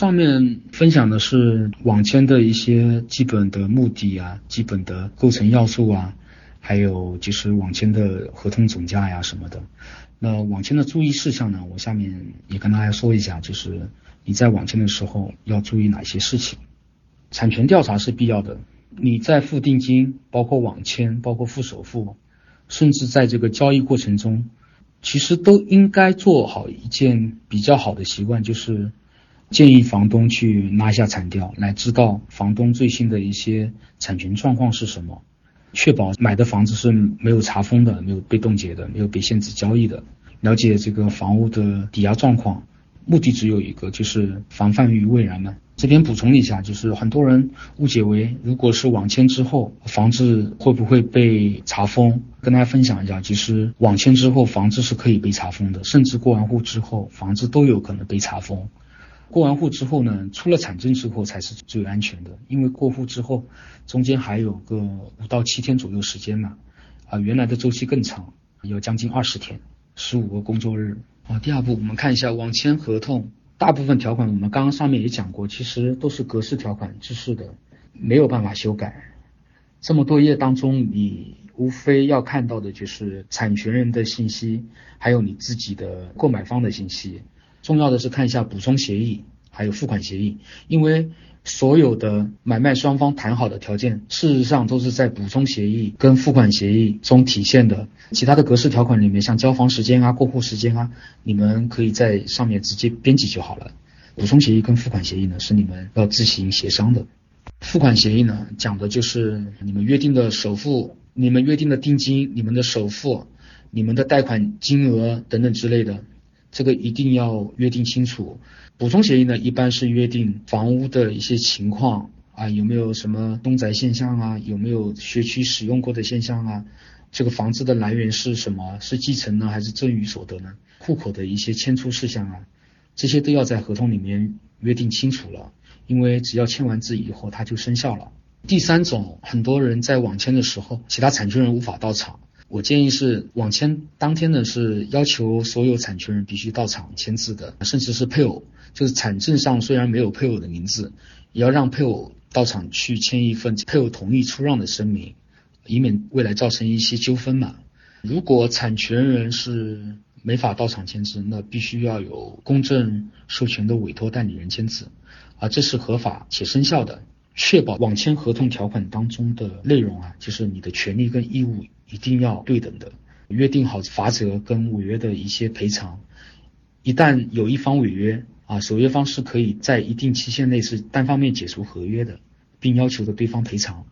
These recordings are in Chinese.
上面分享的是网签的一些基本的目的啊，基本的构成要素啊，还有就是网签的合同总价呀什么的。那网签的注意事项呢，我下面也跟大家说一下，就是你在网签的时候要注意哪些事情。产权调查是必要的，你在付定金、包括网签、包括付首付，甚至在这个交易过程中，其实都应该做好一件比较好的习惯，就是。建议房东去拿下产调，来知道房东最新的一些产权状况是什么，确保买的房子是没有查封的、没有被冻结的、没有被限制交易的。了解这个房屋的抵押状况，目的只有一个，就是防范于未然嘛。这边补充一下，就是很多人误解为，如果是网签之后，房子会不会被查封？跟大家分享一下，其实网签之后，房子是可以被查封的，甚至过完户之后，房子都有可能被查封。过完户之后呢，出了产证之后才是最安全的，因为过户之后中间还有个五到七天左右时间呢，啊，原来的周期更长，有将近二十天，十五个工作日。啊，第二步我们看一下网签合同，大部分条款我们刚刚上面也讲过，其实都是格式条款制式的，没有办法修改。这么多页当中，你无非要看到的就是产权人的信息，还有你自己的购买方的信息。重要的是看一下补充协议，还有付款协议，因为所有的买卖双方谈好的条件，事实上都是在补充协议跟付款协议中体现的。其他的格式条款里面，像交房时间啊、过户时间啊，你们可以在上面直接编辑就好了。补充协议跟付款协议呢，是你们要自行协商的。付款协议呢，讲的就是你们约定的首付、你们约定的定金、你们的首付、你们的贷款金额等等之类的。这个一定要约定清楚。补充协议呢，一般是约定房屋的一些情况啊，有没有什么东宅现象啊，有没有学区使用过的现象啊，这个房子的来源是什么？是继承呢，还是赠与所得呢？户口的一些迁出事项啊，这些都要在合同里面约定清楚了，因为只要签完字以后，它就生效了。第三种，很多人在网签的时候，其他产权人无法到场。我建议是网签当天呢，是要求所有产权人必须到场签字的，甚至是配偶，就是产证上虽然没有配偶的名字，也要让配偶到场去签一份配偶同意出让的声明，以免未来造成一些纠纷嘛。如果产权人是没法到场签字，那必须要有公证授权的委托代理人签字，啊，这是合法且生效的。确保网签合同条款当中的内容啊，就是你的权利跟义务一定要对等的，约定好罚则跟违约的一些赔偿。一旦有一方违约啊，守约方是可以在一定期限内是单方面解除合约的，并要求的对方赔偿。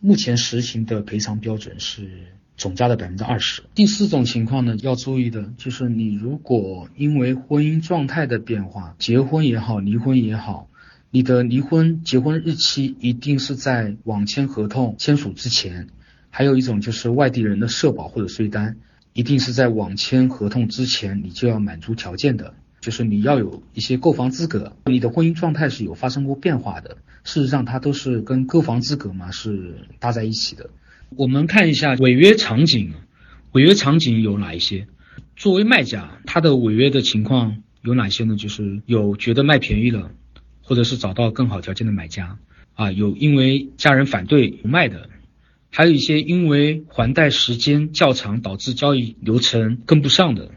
目前实行的赔偿标准是总价的百分之二十。第四种情况呢，要注意的就是你如果因为婚姻状态的变化，结婚也好，离婚也好。你的离婚结婚日期一定是在网签合同签署之前，还有一种就是外地人的社保或者税单，一定是在网签合同之前你就要满足条件的，就是你要有一些购房资格，你的婚姻状态是有发生过变化的，事实上它都是跟购房资格嘛是搭在一起的。我们看一下违约场景，违约场景有哪一些？作为卖家，他的违约的情况有哪些呢？就是有觉得卖便宜了。或者是找到更好条件的买家，啊，有因为家人反对不卖的，还有一些因为还贷时间较长导致交易流程跟不上的，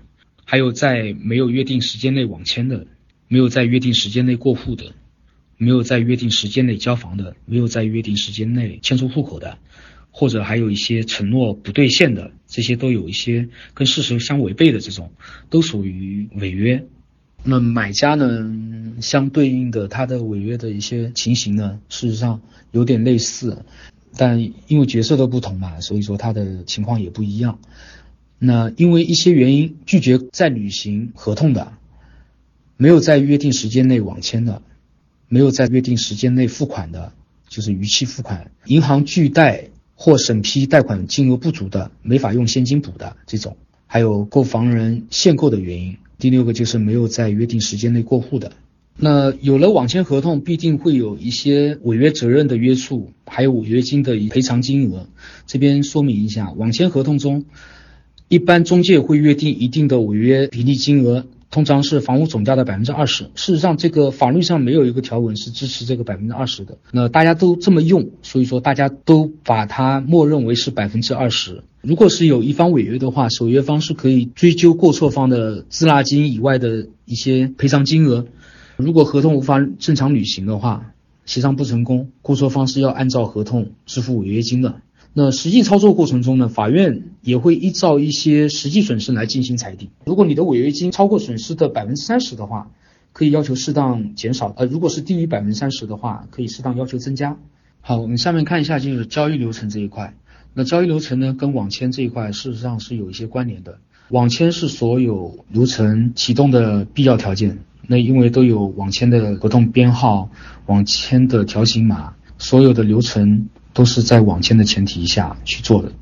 还有在没有约定时间内网签的，没有在约定时间内过户的，没有在约定时间内交房的，没有在约定时间内迁出户口的，或者还有一些承诺不兑现的，这些都有一些跟事实相违背的这种，都属于违约。那买家呢，相对应的他的违约的一些情形呢，事实上有点类似，但因为角色的不同嘛，所以说他的情况也不一样。那因为一些原因拒绝再履行合同的，没有在约定时间内网签的，没有在约定时间内付款的，就是逾期付款，银行拒贷或审批贷款金额不足的，没法用现金补的这种，还有购房人限购的原因。第六个就是没有在约定时间内过户的，那有了网签合同，必定会有一些违约责任的约束，还有违约金的赔偿金额。这边说明一下，网签合同中，一般中介会约定一定的违约比例金额，通常是房屋总价的百分之二十。事实上，这个法律上没有一个条文是支持这个百分之二十的。那大家都这么用，所以说大家都把它默认为是百分之二十。如果是有一方违约的话，守约方是可以追究过错方的滞纳金以外的一些赔偿金额。如果合同无法正常履行的话，协商不成功，过错方是要按照合同支付违约金的。那实际操作过程中呢，法院也会依照一些实际损失来进行裁定。如果你的违约金超过损失的百分之三十的话，可以要求适当减少；呃，如果是低于百分之三十的话，可以适当要求增加。好，我们下面看一下就是交易流程这一块。那交易流程呢，跟网签这一块事实上是有一些关联的。网签是所有流程启动的必要条件。那因为都有网签的合同编号、网签的条形码，所有的流程。都是在网签的前提下去做的。